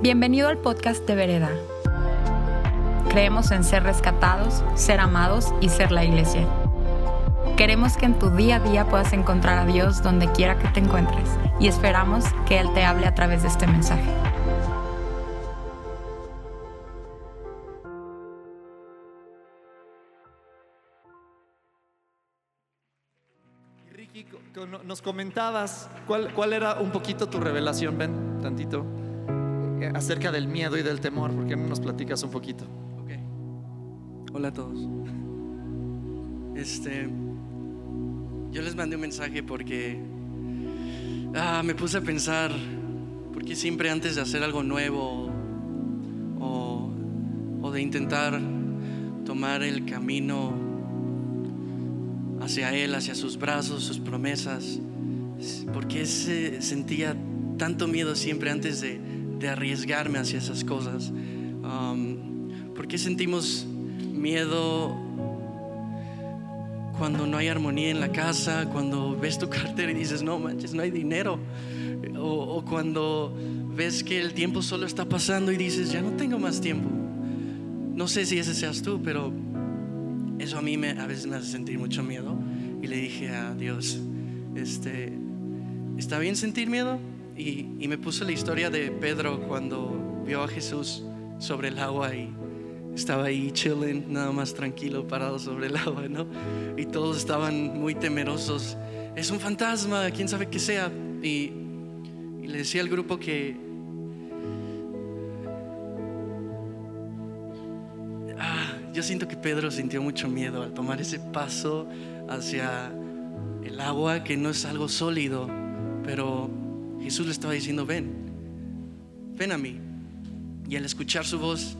Bienvenido al podcast de Vereda. Creemos en ser rescatados, ser amados y ser la iglesia. Queremos que en tu día a día puedas encontrar a Dios donde quiera que te encuentres y esperamos que Él te hable a través de este mensaje. Ricky, nos comentabas cuál, cuál era un poquito tu revelación, ven, tantito, acerca del miedo y del temor, ¿por qué no nos platicas un poquito? Ok. Hola a todos. Este. Yo les mandé un mensaje porque. ah, me puse a pensar. Porque siempre antes de hacer algo nuevo. O, o de intentar tomar el camino hacia Él, hacia sus brazos, sus promesas. ¿Por qué se sentía tanto miedo siempre antes de, de arriesgarme hacia esas cosas? Um, ¿Por qué sentimos miedo cuando no hay armonía en la casa? Cuando ves tu cartera y dices, no manches, no hay dinero. O, o cuando ves que el tiempo solo está pasando y dices, ya no tengo más tiempo. No sé si ese seas tú, pero eso a mí me, a veces me hace sentir mucho miedo. Y le dije a Dios, este, ¿está bien sentir miedo? Y, me puso la historia de Pedro cuando vio a Jesús sobre el agua y estaba ahí chilling, nada más tranquilo, parado sobre el agua, ¿no? Y todos estaban muy temerosos. Es un fantasma, quién sabe qué sea. Y, y le decía al grupo que Ah, yo siento que Pedro sintió mucho miedo al tomar ese paso hacia el agua, que no es algo sólido, pero Jesús le estaba diciendo, ven, ven a mí. Y al escuchar su voz,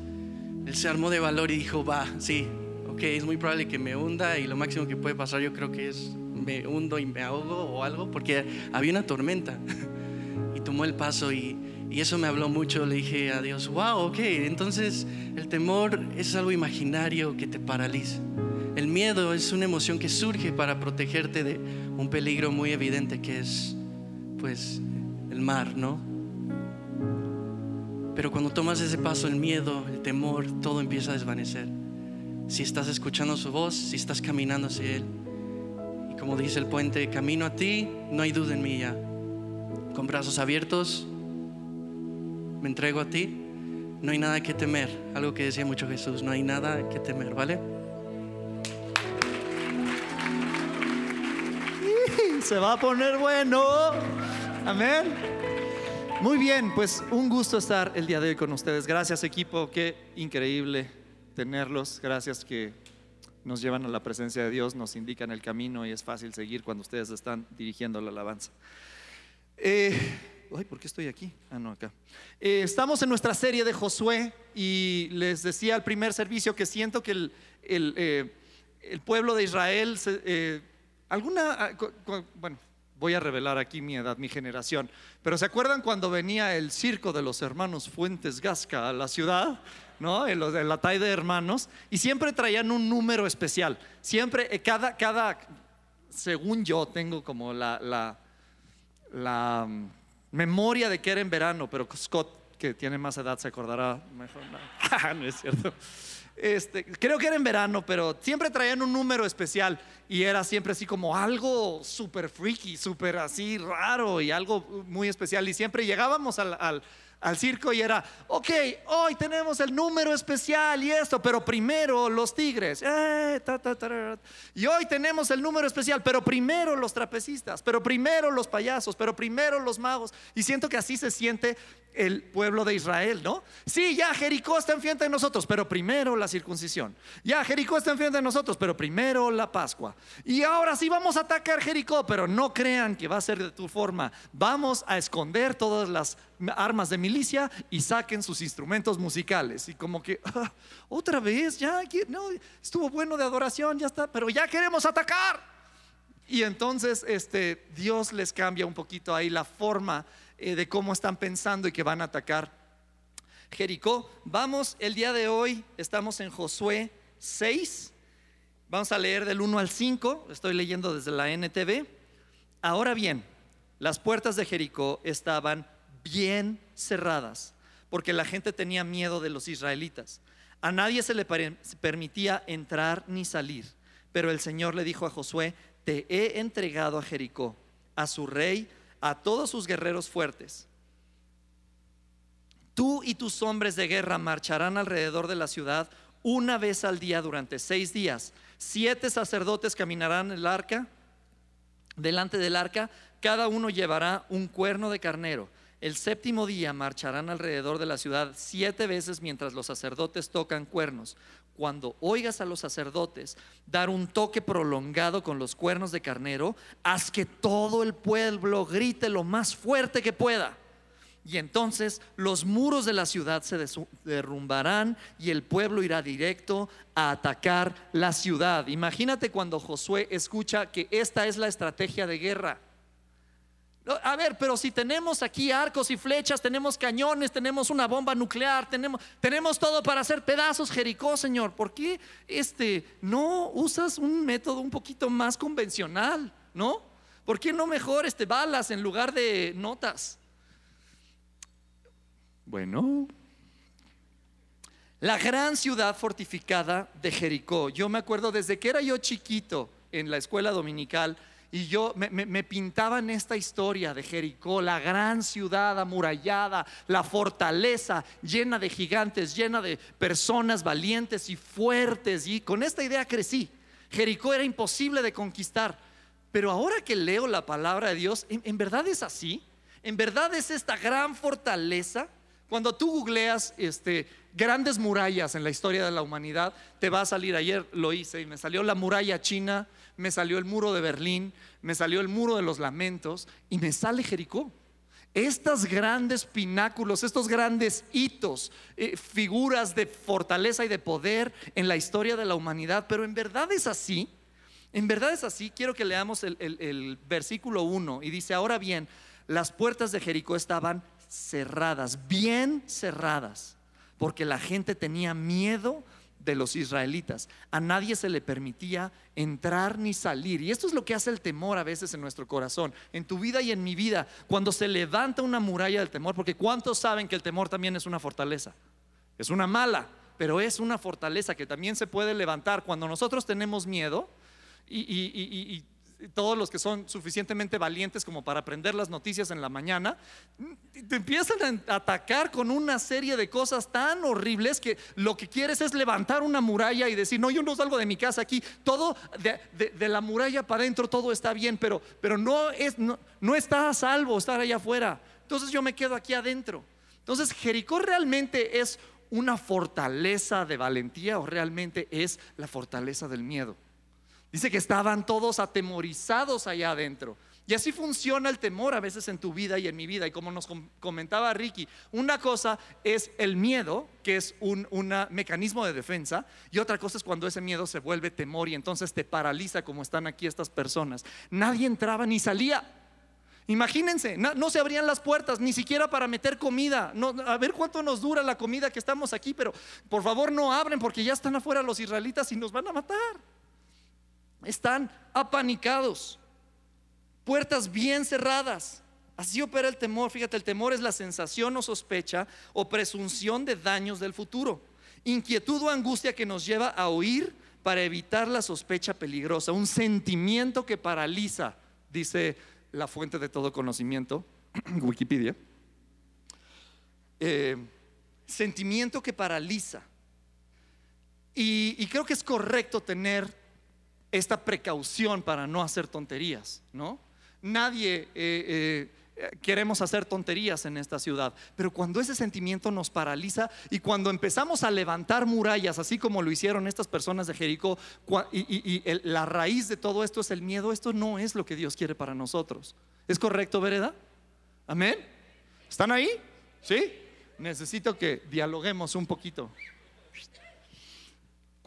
él se armó de valor y dijo, va, sí, ok, es muy probable que me hunda y lo máximo que puede pasar yo creo que es me hundo y me ahogo o algo, porque había una tormenta. y tomó el paso y, y eso me habló mucho. Le dije a Dios, wow, ok, entonces el temor es algo imaginario que te paraliza. El miedo es una emoción que surge para protegerte de un peligro muy evidente que es, pues, el mar, ¿no? Pero cuando tomas ese paso, el miedo, el temor, todo empieza a desvanecer. Si estás escuchando su voz, si estás caminando hacia Él. Y como dice el puente, camino a ti, no hay duda en mí ya. Con brazos abiertos, me entrego a ti, no hay nada que temer. Algo que decía mucho Jesús, no hay nada que temer, ¿vale? Se va a poner bueno, amén. Muy bien, pues un gusto estar el día de hoy con ustedes. Gracias equipo, qué increíble tenerlos. Gracias que nos llevan a la presencia de Dios, nos indican el camino y es fácil seguir cuando ustedes están dirigiendo la alabanza. Eh, ay, ¿por qué estoy aquí? Ah, no, acá. Eh, estamos en nuestra serie de Josué y les decía al primer servicio que siento que el, eh, pueblo de Israel, eh, alguna, ah, bueno, voy a revelar aquí mi edad, mi generación, pero ¿se acuerdan cuando venía el circo de los hermanos Fuentes Gasca a la ciudad? ¿No? En, la talla de hermanos, y siempre traían un número especial. Siempre, eh, cada, cada, según yo, tengo como la, la, la mm, memoria de que era en verano, pero Scott, que tiene más edad, se acordará mejor. No, no es cierto. Este, creo que era en verano, pero siempre traían un número especial y era siempre así como algo súper freaky, súper así raro y algo muy especial. Y siempre llegábamos al, al- al circo y era, ok, hoy tenemos el número especial y esto, pero primero los tigres. eh, y hoy tenemos el número especial, pero primero los trapecistas, pero primero los payasos, pero primero los magos. Y siento que así se siente el pueblo de Israel, ¿no? Sí, ya Jericó está enfrente de nosotros, pero primero la circuncisión. Ya Jericó está enfrente de nosotros, pero primero la Pascua. Y ahora sí vamos a atacar Jericó, pero no crean que va a ser de tu forma. Vamos a esconder todas las armas de milicia y saquen sus instrumentos musicales. Y como que, ah, otra vez, ya, no, estuvo bueno de adoración, ya está, pero ya queremos atacar. Y entonces este, Dios les cambia un poquito ahí la forma eh, de cómo están pensando y que van a atacar Jericó. Vamos, el día de hoy estamos en Josué 6. Vamos a leer del 1 al 5. Estoy leyendo desde la NTV. Ahora bien, las puertas de Jericó estaban bien cerradas porque la gente tenía miedo de los israelitas. A nadie se le permitía entrar ni salir, pero el Señor le dijo a Josué, te he entregado a Jericó, a su rey, a todos sus guerreros fuertes. Tú y tus hombres de guerra marcharán alrededor de la ciudad una vez al día durante seis días. Siete sacerdotes caminarán el arca, delante del arca, cada uno llevará un cuerno de carnero. El séptimo día marcharán alrededor de la ciudad siete veces mientras los sacerdotes tocan cuernos. Cuando oigas a los sacerdotes dar un toque prolongado con los cuernos de carnero, haz que todo el pueblo grite lo más fuerte que pueda. Y entonces los muros de la ciudad se derrumbarán y el pueblo irá directo a atacar la ciudad. Imagínate cuando Josué escucha que esta es la estrategia de guerra. A ver, pero si tenemos aquí arcos y flechas, tenemos cañones, tenemos una bomba nuclear, tenemos, tenemos todo para hacer pedazos Jericó, Señor. ¿Por qué este, no usas un método un poquito más convencional? ¿No? ¿Por qué no mejor este, balas en lugar de notas? Bueno, la gran ciudad fortificada de Jericó. Yo me acuerdo desde que era yo chiquito en la escuela dominical y yo me, me, pintaban esta historia de Jericó, la gran ciudad amurallada, la fortaleza llena de gigantes, llena de personas valientes y fuertes. Y con esta idea crecí. Jericó era imposible de conquistar. Pero ahora que leo la palabra de Dios, en verdad es así? ¿En verdad es esta gran fortaleza? Cuando tú googleas este, grandes murallas en la historia de la humanidad, te va a salir, ayer lo hice y me salió la muralla china, me salió el muro de Berlín, me salió el muro de los lamentos y me sale Jericó. Estos grandes pináculos, estos grandes hitos, eh, figuras de fortaleza y de poder en la historia de la humanidad, pero en verdad es así. En verdad es así. Quiero que leamos el, versículo 1 y dice, ahora bien, las puertas de Jericó estaban cerradas, bien cerradas, porque la gente tenía miedo de los israelitas. A nadie se le permitía entrar ni salir. Y esto es lo que hace el temor a veces en nuestro corazón, en tu vida y en mi vida, cuando se levanta una muralla del temor, porque ¿cuántos saben que el temor también es una fortaleza? Es una mala, pero es una fortaleza que también se puede levantar cuando nosotros tenemos miedo y, y todos los que son suficientemente valientes como para aprender las noticias en la mañana, te empiezan a atacar con una serie de cosas tan horribles que lo que quieres es levantar una muralla y decir, no, yo no salgo de mi casa aquí, todo de, la muralla para adentro, todo está bien, pero, pero no, es, no, no está a salvo estar allá afuera. Entonces yo me quedo aquí adentro. Entonces Jericó realmente es una fortaleza de valentía o realmente es la fortaleza del miedo. Dice que estaban todos atemorizados allá adentro. Y así funciona el temor a veces en tu vida y en mi vida. Y como nos comentaba Ricky, una cosa es el miedo, que es un mecanismo de defensa, y otra cosa es cuando ese miedo se vuelve temor y entonces te paraliza como están aquí estas personas. Nadie entraba ni salía. Imagínense, no, se abrían las puertas ni siquiera para meter comida. a ver cuánto nos dura la comida que estamos aquí, pero por favor no abren porque ya están afuera los israelitas y nos van a matar están apanicados, puertas bien cerradas. Así opera el temor. Fíjate, el temor es la sensación o sospecha o presunción de daños del futuro. Inquietud o angustia que nos lleva a huir para evitar la sospecha peligrosa. Un sentimiento que paraliza, dice la fuente de todo conocimiento, Wikipedia. Eh, sentimiento que paraliza. y creo que es correcto tener esta precaución para no hacer tonterías, ¿no? Nadie eh, eh, queremos hacer tonterías en esta ciudad, pero cuando ese sentimiento nos paraliza y cuando empezamos a levantar murallas, así como lo hicieron estas personas de Jericó, y, la raíz de todo esto es el miedo, esto no es lo que Dios quiere para nosotros. ¿Es correcto, Vereda? Amén. ¿Están ahí? ¿Sí? Necesito que dialoguemos un poquito.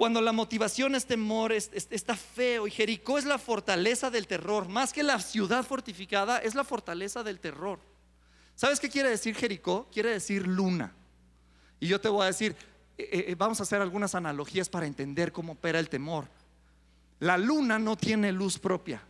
Cuando la motivación es temor, está feo. Y Jericó es la fortaleza del terror. Más que la ciudad fortificada, es la fortaleza del terror. ¿Sabes qué quiere decir Jericó? Quiere decir luna. Y yo te voy a decir, eh, eh, eh, vamos a hacer algunas analogías para entender cómo opera el temor. La luna no tiene luz propia.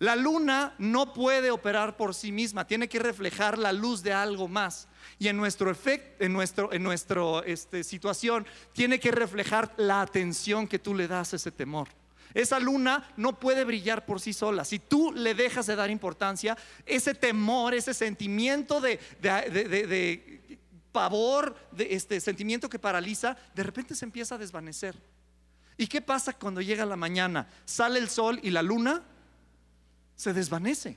La luna no puede operar por sí misma, tiene que reflejar la luz de algo más. Y en nuestro efecto, en nuestro, en nuestro este, situación, tiene que reflejar la atención que tú le das a ese temor. Esa luna no puede brillar por sí sola. Si tú le dejas de dar importancia, ese temor, ese sentimiento de, de pavor, de este sentimiento que paraliza, de repente se empieza a desvanecer. ¿Y qué pasa cuando llega la mañana? Sale el sol y la luna se desvanece.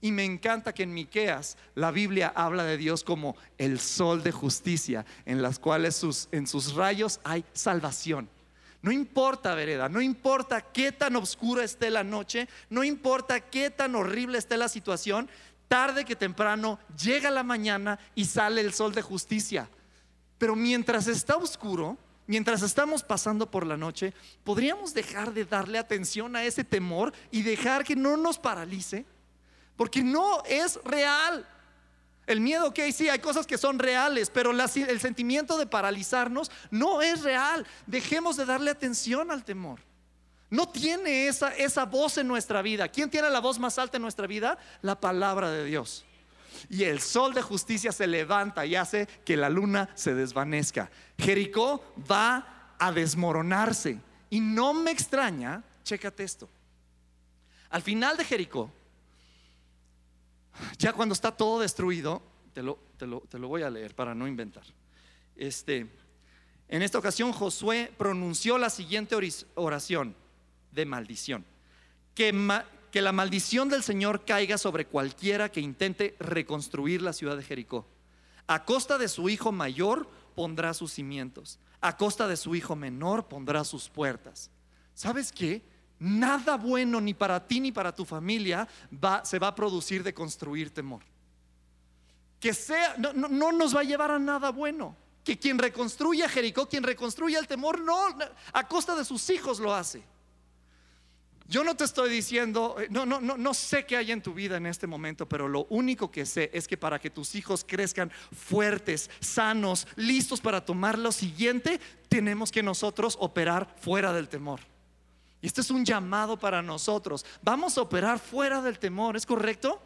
Y me encanta que en Miqueas la Biblia habla de Dios como el sol de justicia, en las cuales sus, en sus rayos hay salvación. No importa, vereda, no importa qué tan oscura esté la noche, no importa qué tan horrible esté la situación, tarde que temprano llega la mañana y sale el sol de justicia. Pero mientras está oscuro, mientras estamos pasando por la noche, ¿podríamos dejar de darle atención a ese temor y dejar que no nos paralice? Porque no es real. El miedo, ok, sí, hay cosas que son reales, pero el sentimiento de paralizarnos no es real. Dejemos de darle atención al temor. No tiene esa, esa voz en nuestra vida. ¿Quién tiene la voz más alta en nuestra vida? La palabra de Dios. Y el sol de justicia se levanta y hace que la luna se desvanezca. Jericó va a desmoronarse. Y no me extraña, chécate esto. Al final de Jericó, ya cuando está todo destruido, te lo, te lo, voy a leer para no inventar. Este, en esta ocasión Josué pronunció la siguiente oración de maldición. Que, que la maldición del Señor caiga sobre cualquiera que intente reconstruir la ciudad de Jericó. A costa de su hijo mayor pondrá sus cimientos. A costa de su hijo menor pondrá sus puertas. ¿Sabes qué? Nada bueno ni para ti ni para tu familia va, se va a producir de construir temor. Que sea, no, no, nos va a llevar a nada bueno. Que quien reconstruya Jericó, quien reconstruya el temor, no, a costa de sus hijos lo hace. Yo no te estoy diciendo, eh, no, no, no, no sé qué hay en tu vida en este momento, pero lo único que sé es que para que tus hijos crezcan fuertes, sanos, listos para tomar lo siguiente, tenemos que nosotros operar fuera del temor. Y este es un llamado para nosotros. Vamos a operar fuera del temor, ¿es correcto?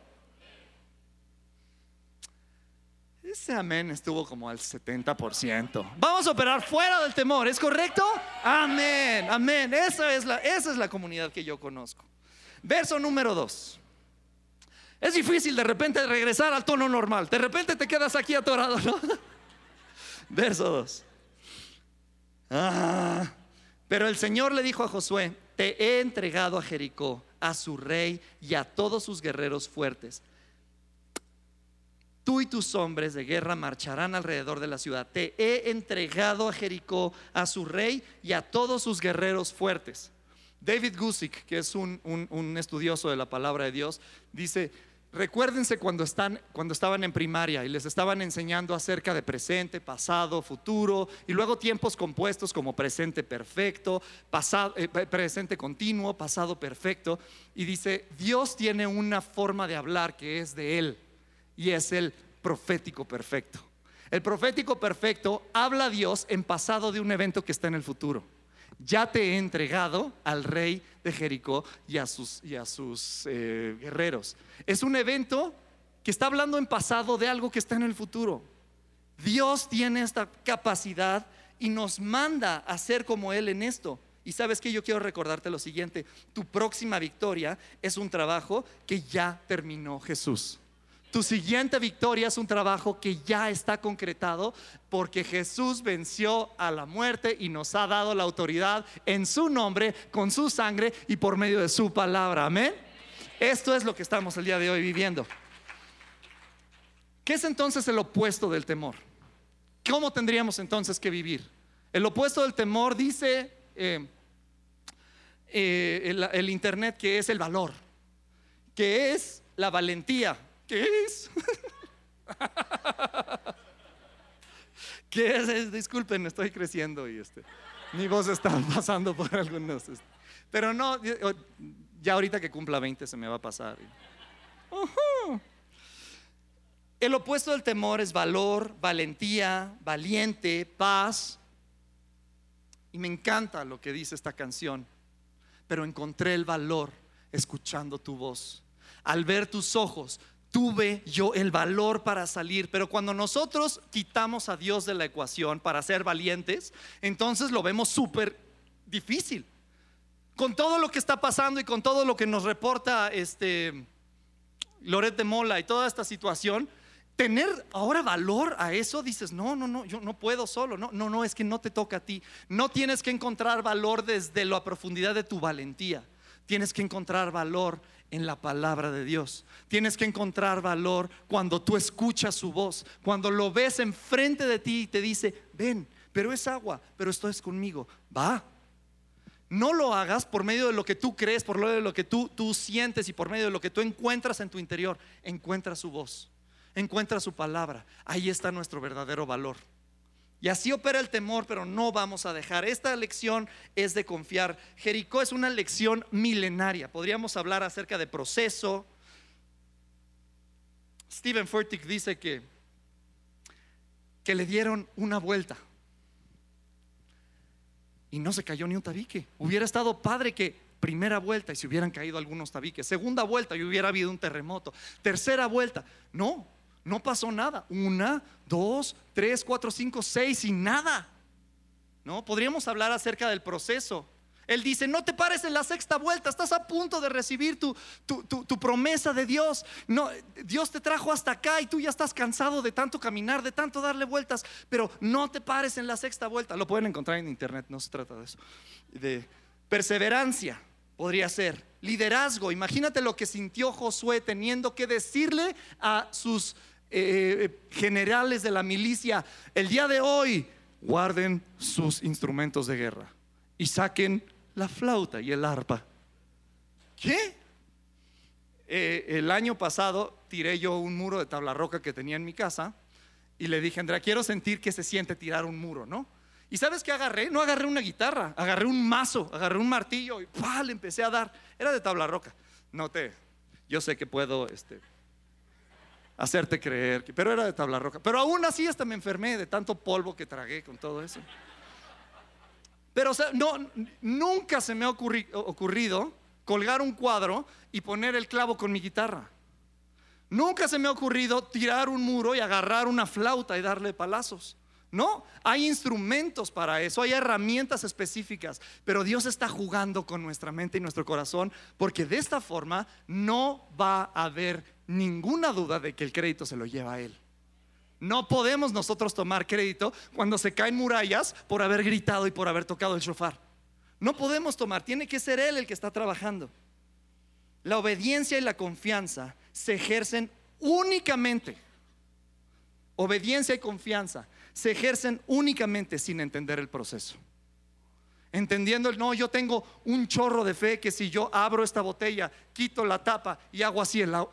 Ese amén estuvo como al 70%. Vamos a operar fuera del temor, ¿es correcto? Amén, amén. Esa es la, esa es la comunidad que yo conozco. Verso número 2. Es difícil de repente regresar al tono normal. De repente te quedas aquí atorado, ¿no? Verso 2. Ah, pero el Señor le dijo a Josué, te he entregado a Jericó, a su rey y a todos sus guerreros fuertes. Tú y tus hombres de guerra marcharán alrededor de la ciudad. Te he entregado a Jericó, a su rey y a todos sus guerreros fuertes. David Gusick, que es un, estudioso de la palabra de Dios, dice, Recuérdense cuando estaban en primaria y les estaban enseñando acerca de presente, pasado, futuro y luego tiempos compuestos como presente perfecto, pasado, eh, presente continuo, pasado perfecto. Y dice, Dios tiene una forma de hablar que es de Él y es el profético perfecto. El profético perfecto habla a Dios en pasado de un evento que está en el futuro ya te he entregado al rey de Jericó y a sus, y a sus eh, guerreros. Es un evento que está hablando en pasado de algo que está en el futuro. Dios tiene esta capacidad y nos manda a ser como Él en esto. Y sabes que yo quiero recordarte lo siguiente, tu próxima victoria es un trabajo que ya terminó Jesús. Tu siguiente victoria es un trabajo que ya está concretado porque Jesús venció a la muerte y nos ha dado la autoridad en su nombre, con su sangre y por medio de su palabra. Amén. Esto es lo que estamos el día de hoy viviendo. ¿Qué es entonces el opuesto del temor? ¿Cómo tendríamos entonces que vivir? El opuesto del temor dice eh, eh, el Internet que es el valor, que es la valentía ¿Qué es? ¿Qué es? Disculpen, estoy creciendo y este, mi voz está pasando por algunos. Este, pero no, ya ahorita que cumpla 20 se me va a pasar. El opuesto del temor es valor, valentía, valiente, paz. Y me encanta lo que dice esta canción. Pero encontré el valor escuchando tu voz. Al ver tus ojos, tuve yo el valor para salir. Pero cuando nosotros quitamos a Dios de la ecuación para ser valientes, entonces lo vemos súper difícil. Con todo lo que está pasando y con todo lo que nos reporta este Loret de Mola y toda esta situación, tener ahora valor a eso, dices, no, no, no, yo no puedo solo, no, no, no, es que no te toca a ti. No tienes que encontrar valor desde la profundidad de tu valentía. Tienes que encontrar valor en la palabra de Dios. Tienes que encontrar valor cuando tú escuchas su voz, cuando lo ves enfrente de ti y te dice, ven, pero es agua, pero esto es conmigo. Va. No lo hagas por medio de lo que tú crees, por medio de lo que tú, tú sientes y por medio de lo que tú encuentras en tu interior. Encuentra su voz encuentra su palabra. Ahí está nuestro verdadero valor. Y así opera el temor, pero no vamos a dejar. Esta lección es de confiar. Jericó es una lección milenaria. Podríamos hablar acerca de proceso. Stephen Furtick dice que, que le dieron una vuelta y no se cayó ni un tabique. Hubiera estado padre que primera vuelta y se hubieran caído algunos tabiques. Segunda vuelta y hubiera habido un terremoto. Tercera vuelta, no, no pasó nada. Una, dos, tres, cuatro, cinco, seis y nada. ¿No? Podríamos hablar acerca del proceso. Él dice, no te pares en la sexta vuelta, estás a punto de recibir tu, tu, promesa de Dios. No, Dios te trajo hasta acá y tú ya estás cansado de tanto caminar, de tanto darle vueltas, pero no te pares en la sexta vuelta. Lo pueden encontrar en internet, no se trata de eso. De perseverancia podría ser. Liderazgo, imagínate lo que sintió Josué teniendo que decirle a sus eh, generales de la milicia, el día de hoy guarden sus instrumentos de guerra y saquen la flauta y el arpa. ¿Qué? Eh, el año pasado tiré yo un muro de tabla roca que tenía en mi casa y le dije, Andrea, quiero sentir que se siente tirar un muro, ¿no? ¿Y sabes qué agarré? No agarré una guitarra, agarré un mazo, agarré un martillo y le empecé a dar. Era de tabla roca. No te, yo sé que puedo este, hacerte creer, pero era de tabla roca. Pero aún así hasta me enfermé de tanto polvo que tragué con todo eso. Pero no, nunca se me ha ocurrido colgar un cuadro y poner el clavo con mi guitarra. Nunca se me ha ocurrido tirar un muro y agarrar una flauta y darle palazos. No, hay instrumentos para eso, hay herramientas específicas, pero Dios está jugando con nuestra mente y nuestro corazón porque de esta forma no va a haber ninguna duda de que el crédito se lo lleva a Él. No podemos nosotros tomar crédito cuando se caen murallas por haber gritado y por haber tocado el shofar. No podemos tomar, tiene que ser Él el que está trabajando. La obediencia y la confianza se ejercen únicamente. Obediencia y confianza se ejercen únicamente sin entender el proceso. Entendiendo el no, yo tengo un chorro de fe que si yo abro esta botella, quito la tapa y hago así el, eh,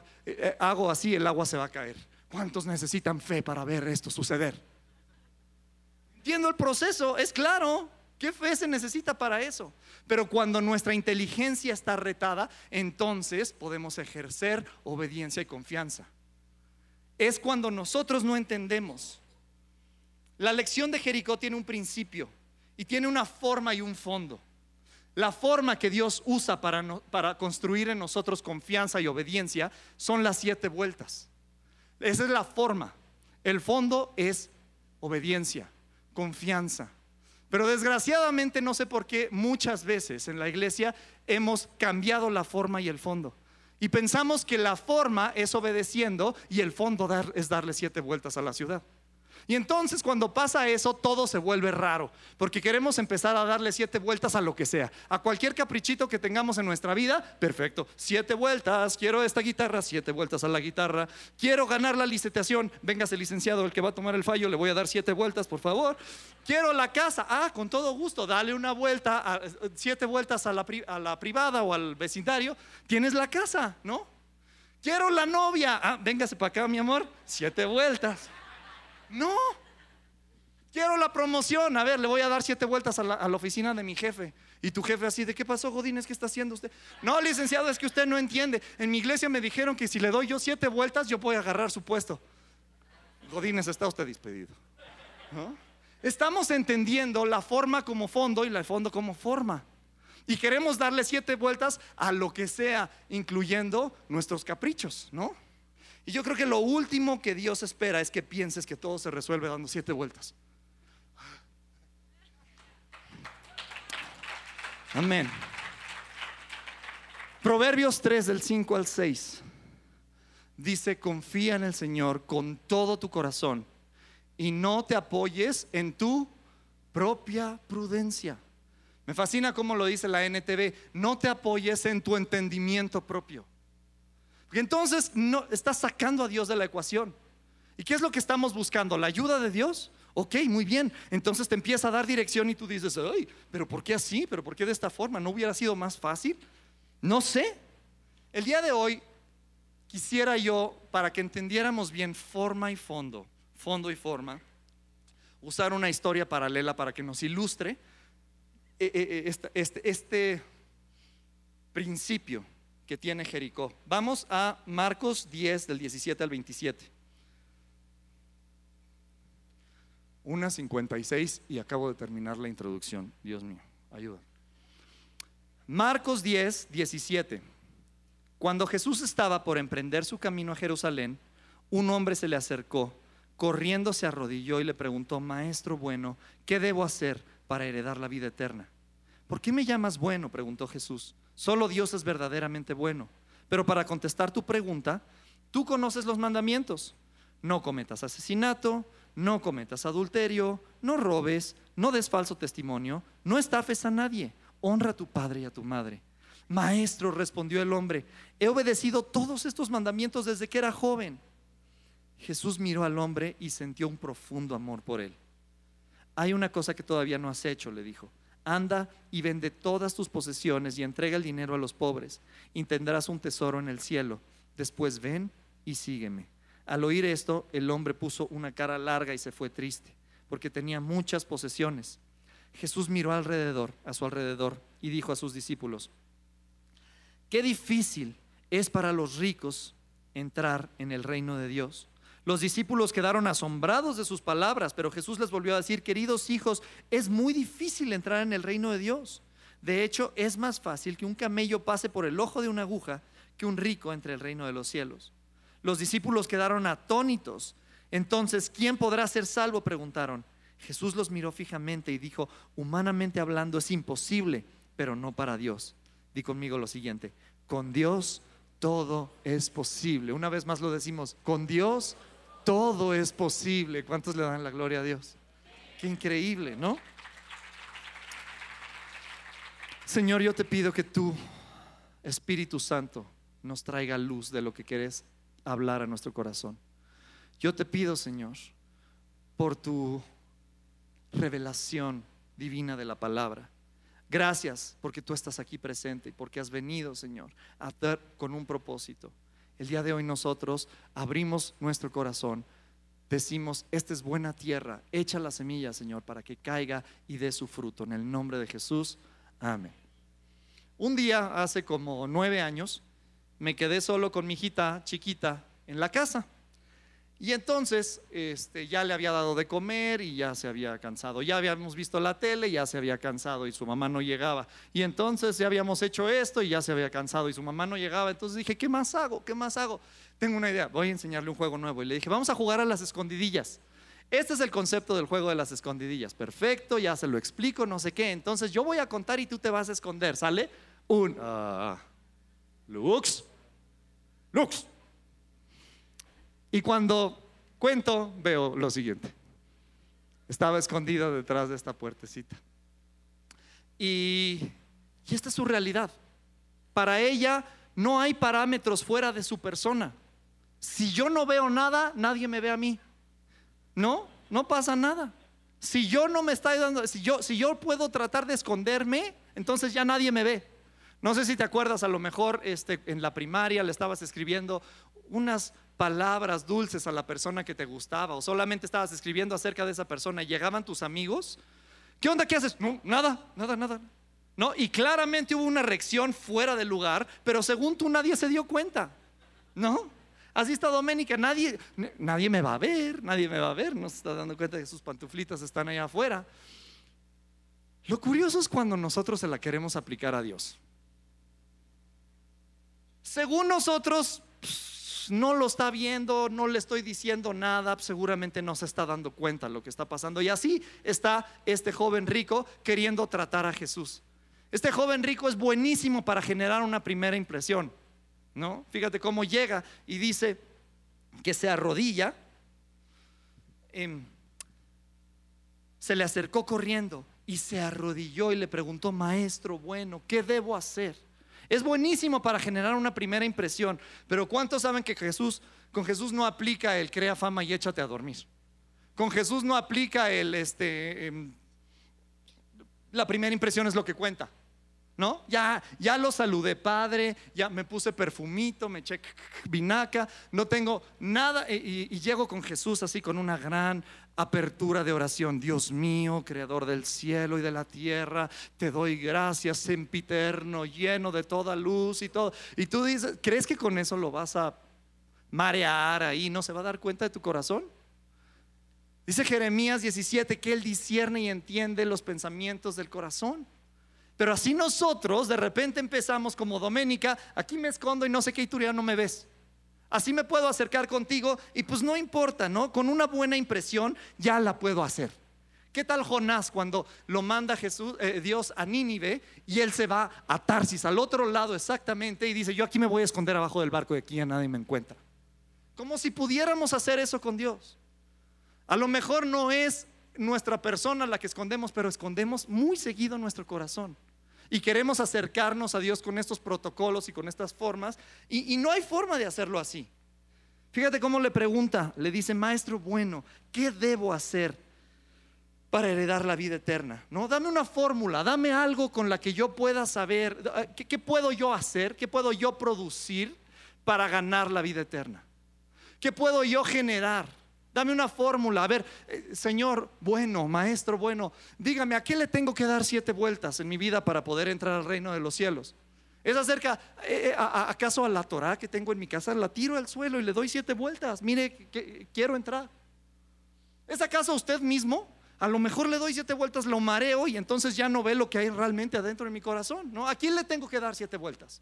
hago así, el agua se va a caer. ¿Cuántos necesitan fe para ver esto suceder? Entiendo el proceso, es claro. ¿Qué fe se necesita para eso? Pero cuando nuestra inteligencia está retada, entonces podemos ejercer obediencia y confianza. Es cuando nosotros no entendemos la lección de Jericó tiene un principio y tiene una forma y un fondo. La forma que Dios usa para, construir en nosotros confianza y obediencia son las siete vueltas. Esa es la forma. El fondo es obediencia, confianza. Pero desgraciadamente no sé por qué muchas veces en la iglesia hemos cambiado la forma y el fondo. Y pensamos que la forma es obedeciendo y el fondo es darle siete vueltas a la ciudad. Y entonces cuando pasa eso, todo se vuelve raro, porque queremos empezar a darle siete vueltas a lo que sea. A cualquier caprichito que tengamos en nuestra vida, perfecto, siete vueltas, quiero esta guitarra, siete vueltas a la guitarra, quiero ganar la licitación, véngase licenciado, el que va a tomar el fallo, le voy a dar siete vueltas, por favor. Quiero la casa, ah, con todo gusto, dale una vuelta, siete vueltas a la, a la privada o al vecindario, tienes la casa, ¿no? Quiero la novia, ah, véngase para acá, mi amor, siete vueltas. No. Quiero la promoción. A ver, le voy a dar siete vueltas a la, oficina de mi jefe. Y tu jefe así, ¿de qué pasó, Godínez? ¿Qué está haciendo usted? No, licenciado, es que usted no entiende. En mi iglesia me dijeron que si le doy yo siete vueltas, yo a agarrar su puesto. Godínez, está usted despedido. Estamos entendiendo la forma como fondo y la fondo como forma. Y queremos darle siete vueltas a lo que sea, incluyendo nuestros caprichos, ¿no? Y yo creo que lo último que Dios espera es que pienses que todo se resuelve dando siete vueltas. Amén. Proverbios 3 del 5 al 6 dice, confía en el Señor con todo tu corazón y no te apoyes en tu propia prudencia. Me fascina cómo lo dice la NTV, no te apoyes en tu entendimiento propio. Porque entonces no, estás sacando a Dios de la ecuación. ¿Y qué es lo que estamos buscando? ¿La ayuda de Dios? Ok, muy bien. Entonces te empieza a dar dirección y tú dices, ay, pero ¿por qué así? ¿Pero por qué de esta forma? ¿No hubiera sido más fácil? No sé. El día de hoy quisiera yo, para que entendiéramos bien forma y fondo, fondo y forma, usar una historia paralela para que nos ilustre eh, eh, eh, este, este principio que tiene Jericó. Vamos a Marcos 10 del 17 al 27. Una 56 y acabo de terminar la introducción. Dios mío, ayuda. Marcos 10, 17. Cuando Jesús estaba por emprender su camino a Jerusalén, un hombre se le acercó, corriendo se arrodilló y le preguntó, Maestro bueno, ¿qué debo hacer para heredar la vida eterna? ¿Por qué me llamas bueno? preguntó Jesús. Solo Dios es verdaderamente bueno. Pero para contestar tu pregunta, tú conoces los mandamientos. No cometas asesinato, no cometas adulterio, no robes, no des falso testimonio, no estafes a nadie, honra a tu padre y a tu madre. Maestro, respondió el hombre, he obedecido todos estos mandamientos desde que era joven. Jesús miró al hombre y sintió un profundo amor por él. Hay una cosa que todavía no has hecho, le dijo. Anda y vende todas tus posesiones y entrega el dinero a los pobres y tendrás un tesoro en el cielo. Después ven y sígueme. Al oír esto, el hombre puso una cara larga y se fue triste, porque tenía muchas posesiones. Jesús miró alrededor, a su alrededor, y dijo a sus discípulos, qué difícil es para los ricos entrar en el reino de Dios. Los discípulos quedaron asombrados de sus palabras, pero Jesús les volvió a decir, queridos hijos, es muy difícil entrar en el reino de Dios. De hecho, es más fácil que un camello pase por el ojo de una aguja que un rico entre el reino de los cielos. Los discípulos quedaron atónitos. Entonces, ¿quién podrá ser salvo? preguntaron. Jesús los miró fijamente y dijo, humanamente hablando es imposible, pero no para Dios. Di conmigo lo siguiente, con Dios todo es posible. Una vez más lo decimos, con Dios todo es posible. ¿Cuántos le dan la gloria a Dios? Qué increíble, ¿no? Señor, yo te pido que tú, Espíritu Santo, nos traiga luz de lo que quieres hablar a nuestro corazón. Yo te pido, Señor, por tu revelación divina de la palabra. Gracias porque tú estás aquí presente y porque has venido, Señor, a dar con un propósito. El día de hoy nosotros abrimos nuestro corazón, decimos, esta es buena tierra, echa la semilla, Señor, para que caiga y dé su fruto. En el nombre de Jesús, amén. Un día, hace como nueve años, me quedé solo con mi hijita chiquita en la casa. Y entonces este, ya le había dado de comer y ya se había cansado. Ya habíamos visto la tele, ya se había cansado y su mamá no llegaba. Y entonces ya habíamos hecho esto y ya se había cansado y su mamá no llegaba. Entonces dije, ¿qué más hago? ¿Qué más hago? Tengo una idea, voy a enseñarle un juego nuevo. Y le dije, vamos a jugar a las escondidillas. Este es el concepto del juego de las escondidillas. Perfecto, ya se lo explico, no sé qué. Entonces yo voy a contar y tú te vas a esconder. ¿Sale? Un... Uh, Lux. Lux. Y cuando cuento, veo lo siguiente. Estaba escondido detrás de esta puertecita. Y, esta es su realidad. Para ella no hay parámetros fuera de su persona. Si yo no veo nada, nadie me ve a mí. No, no pasa nada. Si yo no me estoy dando, si yo, si yo puedo tratar de esconderme, entonces ya nadie me ve. No sé si te acuerdas, a lo mejor este, en la primaria le estabas escribiendo unas palabras dulces a la persona que te gustaba o solamente estabas escribiendo acerca de esa persona y llegaban tus amigos. ¿Qué onda? ¿Qué haces? Nada, nada, nada. ¿No? Y claramente hubo una reacción fuera del lugar, pero según tú nadie se dio cuenta. ¿No? Así está Doménica, nadie, nadie me va a ver, nadie me va a ver, no se está dando cuenta que sus pantuflitas están allá afuera. Lo curioso es cuando nosotros se la queremos aplicar a Dios. Según nosotros, no lo está viendo, no le estoy diciendo nada, seguramente no se está dando cuenta lo que está pasando. Y así está este joven rico queriendo tratar a Jesús. Este joven rico es buenísimo para generar una primera impresión, ¿no? Fíjate cómo llega y dice que se arrodilla, em, se le acercó corriendo y se arrodilló y le preguntó, maestro, bueno, ¿qué debo hacer? Es buenísimo para generar una primera impresión, pero ¿cuántos saben que Jesús, con Jesús no aplica el crea fama y échate a dormir? Con Jesús no aplica el, este, em, la primera impresión es lo que cuenta. ¿No? Ya, ya lo saludé, padre, ya me puse perfumito, me eché vinaca, no tengo nada y, y, llego con Jesús así con una gran apertura de oración. Dios mío, creador del cielo y de la tierra, te doy gracias, sempiterno, lleno de toda luz y todo. Y tú dices, ¿crees que con eso lo vas a marear ahí? ¿No se va a dar cuenta de tu corazón? Dice Jeremías 17 que Él discierne y entiende los pensamientos del corazón. Pero así nosotros de repente empezamos como Doménica, aquí me escondo y no sé qué y tú ya no me ves. Así me puedo acercar contigo y pues no importa, ¿no? Con una buena impresión ya la puedo hacer. ¿Qué tal Jonás cuando lo manda Jesús, eh, Dios a Nínive y él se va a Tarsis, al otro lado exactamente, y dice, yo aquí me voy a esconder abajo del barco y aquí ya nadie me encuentra? Como si pudiéramos hacer eso con Dios. A lo mejor no es nuestra persona la que escondemos, pero escondemos muy seguido nuestro corazón y queremos acercarnos a Dios con estos protocolos y con estas formas, y, no hay forma de hacerlo así. Fíjate cómo le pregunta, le dice, maestro bueno, ¿qué debo hacer para heredar la vida eterna? No, dame una fórmula, dame algo con la que yo pueda saber, ¿qué, qué puedo yo hacer? ¿Qué puedo yo producir para ganar la vida eterna? ¿Qué puedo yo generar? Dame una fórmula. A ver, eh, Señor bueno, Maestro bueno, dígame, ¿a qué le tengo que dar siete vueltas en mi vida para poder entrar al reino de los cielos? ¿Es acerca, eh, eh, acaso a la Torah que tengo en mi casa? La tiro al suelo y le doy siete vueltas. Mire, que, quiero entrar. ¿Es acaso usted mismo? A lo mejor le doy siete vueltas, lo mareo y entonces ya no ve lo que hay realmente adentro de mi corazón. ¿no? ¿A quién le tengo que dar siete vueltas?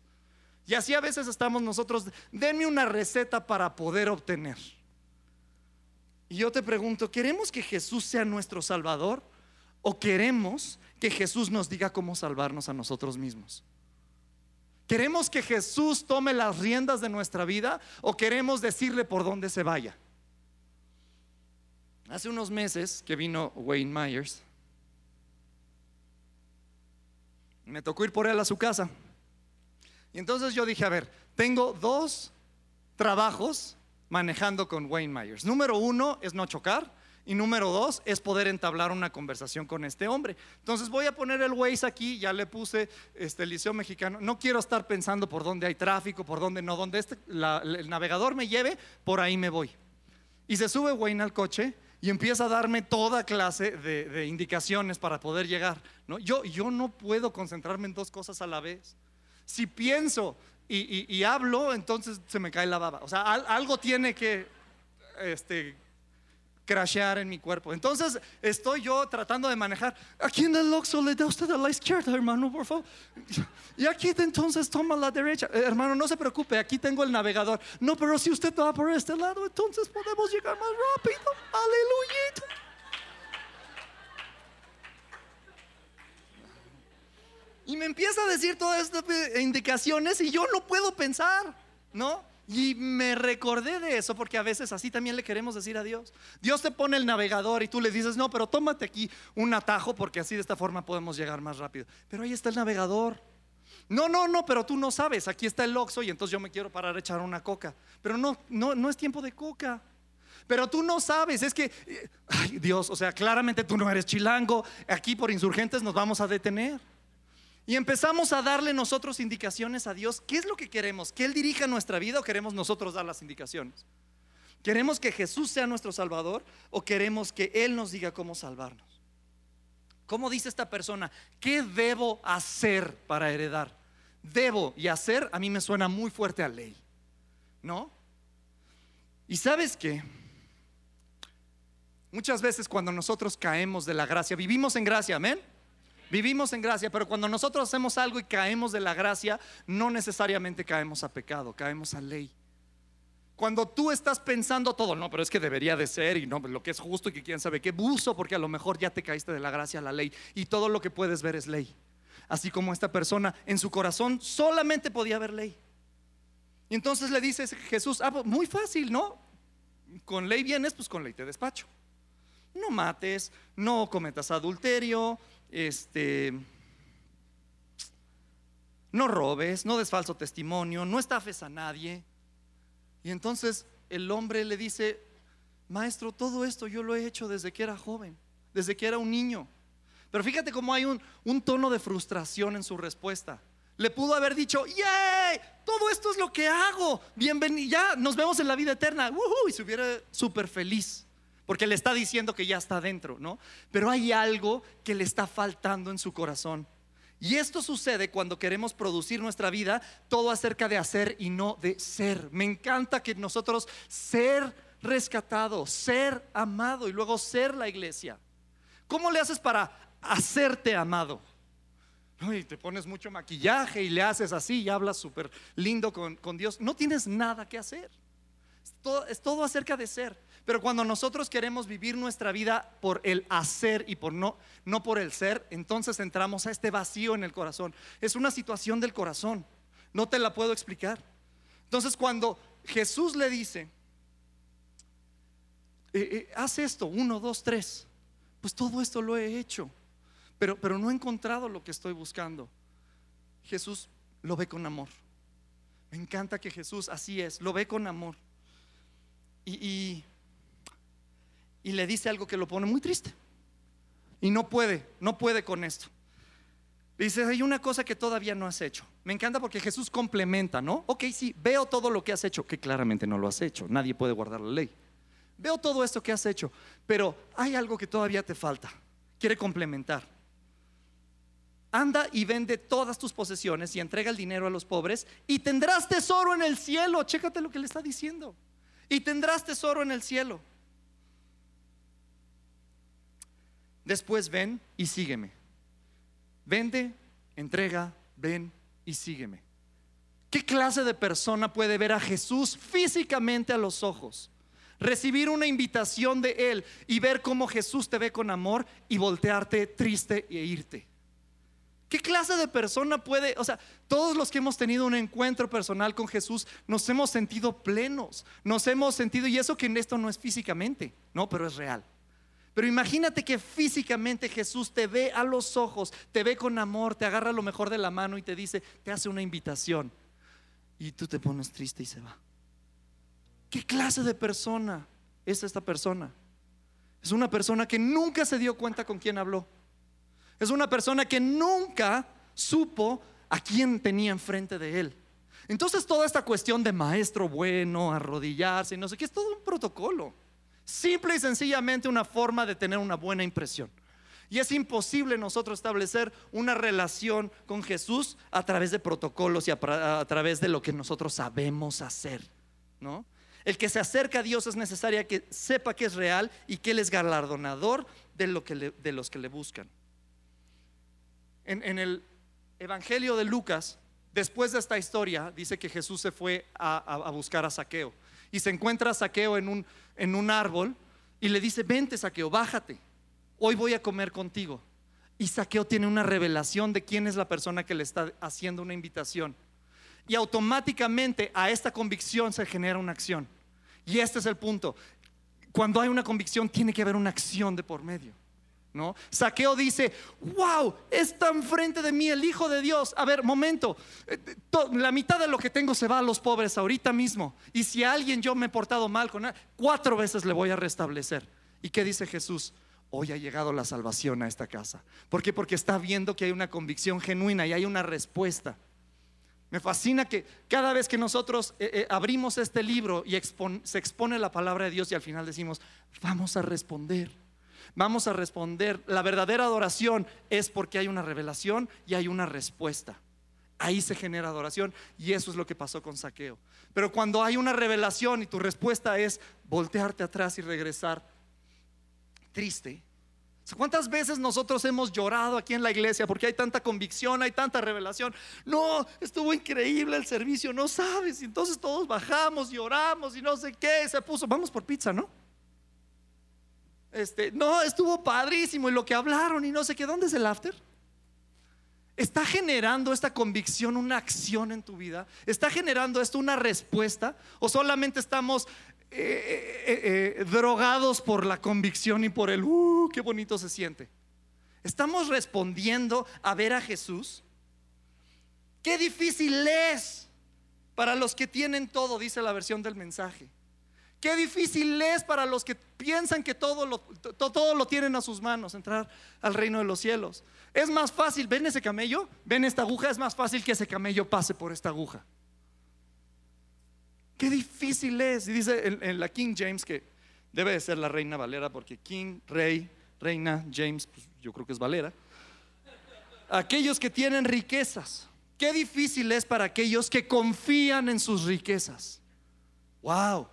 Y así a veces estamos nosotros, denme una receta para poder obtener. Y yo te pregunto, ¿queremos que Jesús sea nuestro Salvador o queremos que Jesús nos diga cómo salvarnos a nosotros mismos? ¿Queremos que Jesús tome las riendas de nuestra vida o queremos decirle por dónde se vaya? Hace unos meses que vino Wayne Myers, me tocó ir por él a su casa. Y entonces yo dije, a ver, tengo dos trabajos manejando con Wayne Myers. Número uno es no chocar. Y número dos es poder entablar una conversación con este hombre. Entonces voy a poner el Waze aquí, ya le puse este, Liceo Mexicano. No quiero estar pensando por dónde hay tráfico, por dónde no, donde este, el navegador me lleve, por ahí me voy. Y se sube Wayne al coche y empieza a darme toda clase de, indicaciones para poder llegar. ¿no? Yo, yo no puedo concentrarme en dos cosas a la vez. Si pienso y, hablo, entonces se me cae la baba. O sea, algo tiene que este, crashear en mi cuerpo. Entonces estoy yo tratando de manejar. Aquí en el Oxxo le da usted a la izquierda, hermano, por favor. Y aquí entonces toma la derecha. Eh, hermano, no se preocupe, aquí tengo el navegador. No, pero si usted va por este lado, entonces podemos llegar más rápido. Aleluya. Y me empieza a decir todas estas indicaciones y yo no puedo pensar, ¿no? Y me recordé de eso porque a veces así también le queremos decir a Dios. Dios te pone el navegador y tú le dices, no, pero tómate aquí un atajo porque así de esta forma podemos llegar más rápido. Pero ahí está el navegador. No, no, no, pero tú no sabes, aquí está el Oxxo y entonces yo me quiero parar a echar una coca. Pero no, no, no es tiempo de coca. Pero tú no sabes, es que, ay Dios, o sea, claramente tú no eres chilango, aquí por insurgentes nos vamos a detener. Y empezamos a darle nosotros indicaciones a Dios. ¿Qué es lo que queremos? ¿Que Él dirija nuestra vida o queremos nosotros dar las indicaciones? ¿Queremos que Jesús sea nuestro Salvador o queremos que Él nos diga cómo salvarnos? ¿Cómo dice esta persona? ¿Qué debo hacer para heredar? Debo y hacer a mí me suena muy fuerte a ley. ¿No? Y sabes qué? Muchas veces cuando nosotros caemos de la gracia, vivimos en gracia, amén. Vivimos en gracia, pero cuando nosotros hacemos algo y caemos de la gracia, no necesariamente caemos a pecado, caemos a ley. Cuando tú estás pensando todo, no, pero es que debería de ser y no, lo que es justo y que quién sabe qué, buzo, porque a lo mejor ya te caíste de la gracia a la ley y todo lo que puedes ver es ley. Así como esta persona en su corazón solamente podía ver ley. Y entonces le dice Jesús, ah, pues, muy fácil, ¿no? Con ley vienes, pues con ley te despacho. No mates, no cometas adulterio, este, no robes, no des falso testimonio, no estafes a nadie. Y entonces el hombre le dice, maestro, todo esto yo lo he hecho desde que era joven, desde que era un niño. Pero fíjate cómo hay un, tono de frustración en su respuesta. Le pudo haber dicho, ¡yay! Todo esto es lo que hago. Bienvenido, ya nos vemos en la vida eterna. y se hubiera súper feliz. Porque le está diciendo que ya está dentro, ¿no? Pero hay algo que le está faltando en su corazón. Y esto sucede cuando queremos producir nuestra vida todo acerca de hacer y no de ser. Me encanta que nosotros ser rescatado, ser amado y luego ser la iglesia. ¿Cómo le haces para hacerte amado? Y te pones mucho maquillaje y le haces así y hablas súper lindo con, Dios. No tienes nada que hacer. es todo acerca de ser. Pero cuando nosotros queremos vivir nuestra vida por el hacer y por no, no por el ser, entonces entramos a este vacío en el corazón. Es una situación del corazón. No te la puedo explicar. Entonces cuando Jesús le dice, eh, eh, haz esto, uno, dos, tres, pues todo esto lo he hecho, pero, pero no he encontrado lo que estoy buscando. Jesús lo ve con amor. Me encanta que Jesús así es, lo ve con amor. y y le dice algo que lo pone muy triste. Y no puede, no puede con esto. Dice, hay una cosa que todavía no has hecho. Me encanta porque Jesús complementa, ¿no? Ok, sí, veo todo lo que has hecho, que claramente no lo has hecho. Nadie puede guardar la ley. Veo todo esto que has hecho, pero hay algo que todavía te falta. Quiere complementar. Anda y vende todas tus posesiones y entrega el dinero a los pobres y tendrás tesoro en el cielo. Chécate lo que le está diciendo. Y tendrás tesoro en el cielo. Después ven y sígueme. Vende, entrega, ven y sígueme. ¿Qué clase de persona puede ver a Jesús físicamente a los ojos? Recibir una invitación de Él y ver cómo Jesús te ve con amor y voltearte triste e irte. ¿Qué clase de persona puede, o sea, todos los que hemos tenido un encuentro personal con Jesús nos hemos sentido plenos, nos hemos sentido, y eso que en esto no es físicamente, no, pero es real. Pero imagínate que físicamente Jesús te ve a los ojos, te ve con amor, te agarra lo mejor de la mano y te dice, te hace una invitación. Y tú te pones triste y se va. ¿Qué clase de persona es esta persona? Es una persona que nunca se dio cuenta con quién habló. Es una persona que nunca supo a quién tenía enfrente de él. Entonces toda esta cuestión de maestro bueno, arrodillarse, no sé qué, es todo un protocolo. Simple y sencillamente una forma de tener una buena impresión. Y es imposible nosotros establecer una relación con Jesús a través de protocolos y a, través de lo que nosotros sabemos hacer, ¿no? El que se acerca a Dios es necesario que sepa que es real y que Él es galardonador de, lo que de los que le buscan. En, el Evangelio de Lucas, después de esta historia, dice que Jesús se fue a, a buscar a Saqueo y se encuentra a Saqueo en un en un árbol y le dice, vente Saqueo, bájate, hoy voy a comer contigo. Y Saqueo tiene una revelación de quién es la persona que le está haciendo una invitación. Y automáticamente a esta convicción se genera una acción. Y este es el punto. Cuando hay una convicción tiene que haber una acción de por medio. Saqueo dice, wow, está enfrente de mí el Hijo de Dios. A ver, momento, eh, la mitad de lo que tengo se va a los pobres ahorita mismo. Y si alguien yo me he portado mal con él, cuatro veces le voy a restablecer. ¿Y qué dice Jesús? Hoy ha llegado la salvación a esta casa. ¿Por qué? Porque está viendo que hay una convicción genuina y hay una respuesta. Me fascina que cada vez que nosotros eh, eh, abrimos este libro y se expone la palabra de Dios y al final decimos, vamos a responder vamos a responder. La verdadera adoración es porque hay una revelación y hay una respuesta. Ahí se genera adoración y eso es lo que pasó con Saqueo. Pero cuando hay una revelación y tu respuesta es voltearte atrás y regresar triste, ¿Cuántas veces nosotros hemos llorado aquí en la iglesia porque hay tanta convicción, hay tanta revelación? No, estuvo increíble el servicio, no sabes. Y entonces todos bajamos, lloramos y no sé qué. Se puso, vamos por pizza, ¿no? Este, no, estuvo padrísimo y lo que hablaron y no sé qué. ¿Dónde es el after? ¿Está generando esta convicción una acción en tu vida? ¿Está generando esto una respuesta? ¿O solamente estamos eh, eh, eh, drogados por la convicción y por el, uh, qué bonito se siente. Estamos respondiendo a ver a Jesús. Qué difícil es para los que tienen todo, dice la versión del mensaje. Qué difícil es para los que piensan que todo lo, todo lo tienen a sus manos, entrar al reino de los cielos. Es más fácil, ven ese camello, ven esta aguja, es más fácil que ese camello pase por esta aguja. Qué difícil es. Y dice en, la King James que debe de ser la reina Valera, porque King, rey, reina, James, pues yo creo que es Valera. Aquellos que tienen riquezas. Qué difícil es para aquellos que confían en sus riquezas. Wow.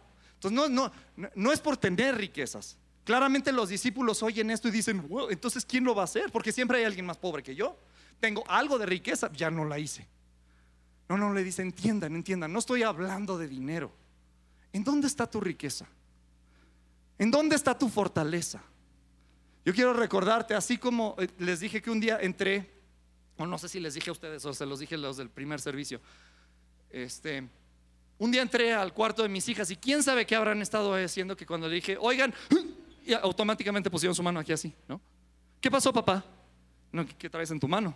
Entonces no, no, no es por tener riquezas. Claramente los discípulos oyen esto y dicen, wow, entonces ¿quién lo va a hacer? Porque siempre hay alguien más pobre que yo. Tengo algo de riqueza, ya no la hice. No, no, le dice, entiendan, entiendan, no estoy hablando de dinero. ¿En dónde está tu riqueza? ¿En dónde está tu fortaleza? Yo quiero recordarte, así como eh, les dije que un día entré, o no sé si les dije a ustedes o se los dije a los del primer servicio, este, un día entré al cuarto de mis hijas y quién sabe qué habrán estado haciendo que cuando le dije, oigan, y automáticamente pusieron su mano aquí así, ¿no? ¿Qué pasó, papá? No, ¿Qué traes en tu mano?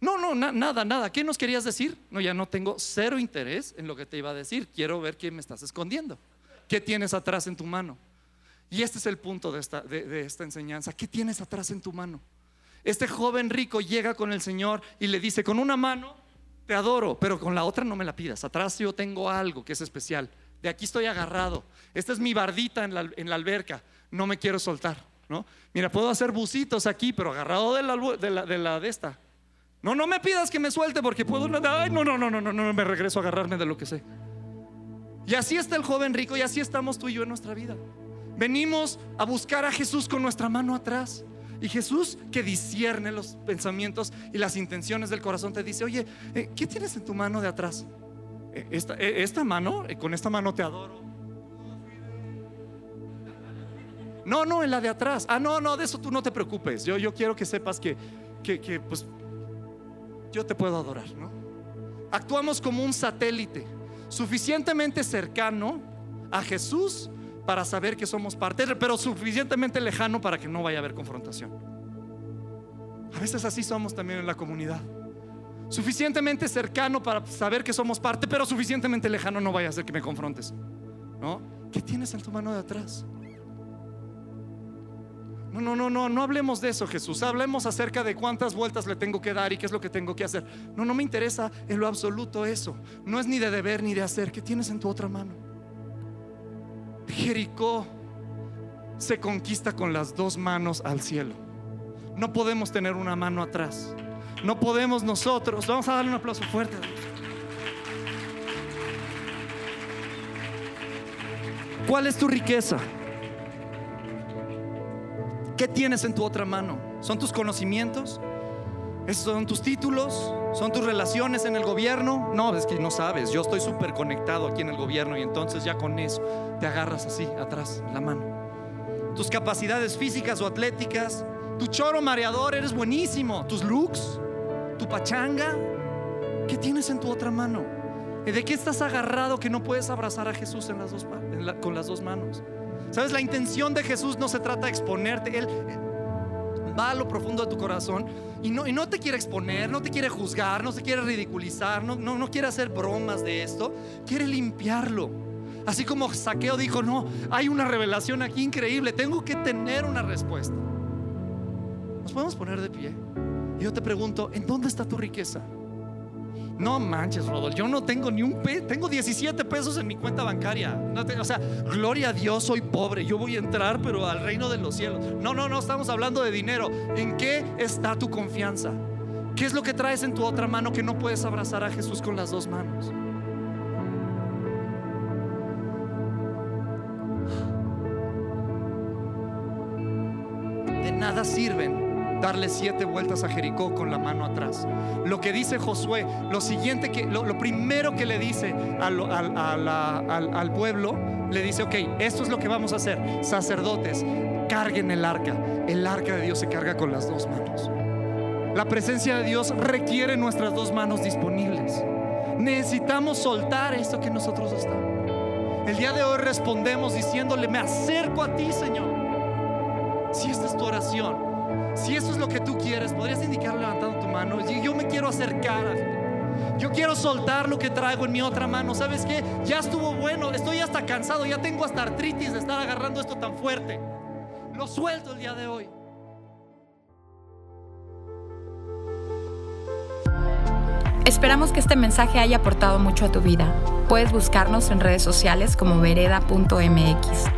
No, no, nada, nada. ¿Qué nos querías decir? No, ya no tengo cero interés en lo que te iba a decir. Quiero ver qué me estás escondiendo. ¿Qué tienes atrás en tu mano? Y este es el punto de esta, de esta enseñanza. ¿Qué tienes atrás en tu mano? Este joven rico llega con el Señor y le dice, con una mano te adoro, pero con la otra no me la pidas. Atrás yo tengo algo que es especial. De aquí estoy agarrado. Esta es mi bardita en la, alberca. No me quiero soltar. ¿no? Mira, puedo hacer bucitos aquí, pero agarrado de la, de la, de la de esta. No, no me pidas que me suelte porque puedo. Ay, no, no, no, no, no, no, me regreso a agarrarme de lo que sé. Y así está el joven rico y así estamos tú y yo en nuestra vida. Venimos a buscar a Jesús con nuestra mano atrás. Y Jesús que discierne los pensamientos y las intenciones del corazón te dice, oye, eh, ¿qué tienes en tu mano de atrás? Eh, esta, eh, esta mano, con esta mano te adoro. No, no, en la de atrás. Ah, no, no, de eso tú no te preocupes. Yo, yo quiero que sepas que, que, que pues yo te puedo adorar, ¿no? Actuamos como un satélite suficientemente cercano a Jesús para saber que somos parte, pero suficientemente lejano para que no vaya a haber confrontación. A veces así somos también en la comunidad. Suficientemente cercano para saber que somos parte, pero suficientemente lejano no vaya a ser que me confrontes. ¿No? ¿Qué tienes en tu mano de atrás? No, no, no, no, no hablemos de eso, Jesús. Hablemos acerca de cuántas vueltas le tengo que dar y qué es lo que tengo que hacer. No, no me interesa en lo absoluto eso. No es ni de deber ni de hacer. ¿Qué tienes en tu otra mano? Jericó se conquista con las dos manos al cielo. No podemos tener una mano atrás. No podemos nosotros. Vamos a darle un aplauso fuerte. ¿Cuál es tu riqueza? ¿Qué tienes en tu otra mano? ¿Son tus conocimientos? ¿Son tus títulos? ¿Son tus relaciones en el gobierno? No, es que no sabes. Yo estoy súper conectado aquí en el gobierno y entonces ya con eso te agarras así, atrás, la mano. Tus capacidades físicas o atléticas, tu choro mareador, eres buenísimo. Tus looks, tu pachanga. ¿Qué tienes en tu otra mano? ¿De qué estás agarrado que no puedes abrazar a Jesús con las dos manos? Sabes, la intención de Jesús no se trata de exponerte. Él va a lo profundo de tu corazón y no, y no te quiere exponer, no te quiere juzgar, no se quiere ridiculizar, no, no, no quiere hacer bromas de esto. Quiere limpiarlo. Así como Saqueo dijo, no, hay una revelación aquí increíble, tengo que tener una respuesta. Nos podemos poner de pie. Y yo te pregunto, ¿en dónde está tu riqueza? No manches, Rodolfo, yo no tengo ni un peso, tengo 17 pesos en mi cuenta bancaria. No o sea, gloria a Dios, soy pobre, yo voy a entrar, pero al reino de los cielos. No, no, no, estamos hablando de dinero. ¿En qué está tu confianza? ¿Qué es lo que traes en tu otra mano que no puedes abrazar a Jesús con las dos manos? de nada sirven darle siete vueltas a Jericó con la mano atrás. Lo que dice Josué, lo siguiente que, lo, primero que le dice al, al, pueblo, le dice, ok, esto es lo que vamos a hacer. Sacerdotes, carguen el arca. El arca de Dios se carga con las dos manos. La presencia de Dios requiere nuestras dos manos disponibles. Necesitamos soltar esto que nosotros estamos. El día de hoy respondemos diciéndole, me acerco a ti, Señor. Si esta es tu oración, si eso es lo que tú quieres, podrías indicar levantando tu mano. Yo me quiero acercar. Yo quiero soltar lo que traigo en mi otra mano. ¿Sabes qué? Ya estuvo bueno. Estoy hasta cansado. Ya tengo hasta artritis de estar agarrando esto tan fuerte. Lo suelto el día de hoy. Esperamos que este mensaje haya aportado mucho a tu vida. Puedes buscarnos en redes sociales como vereda.mx.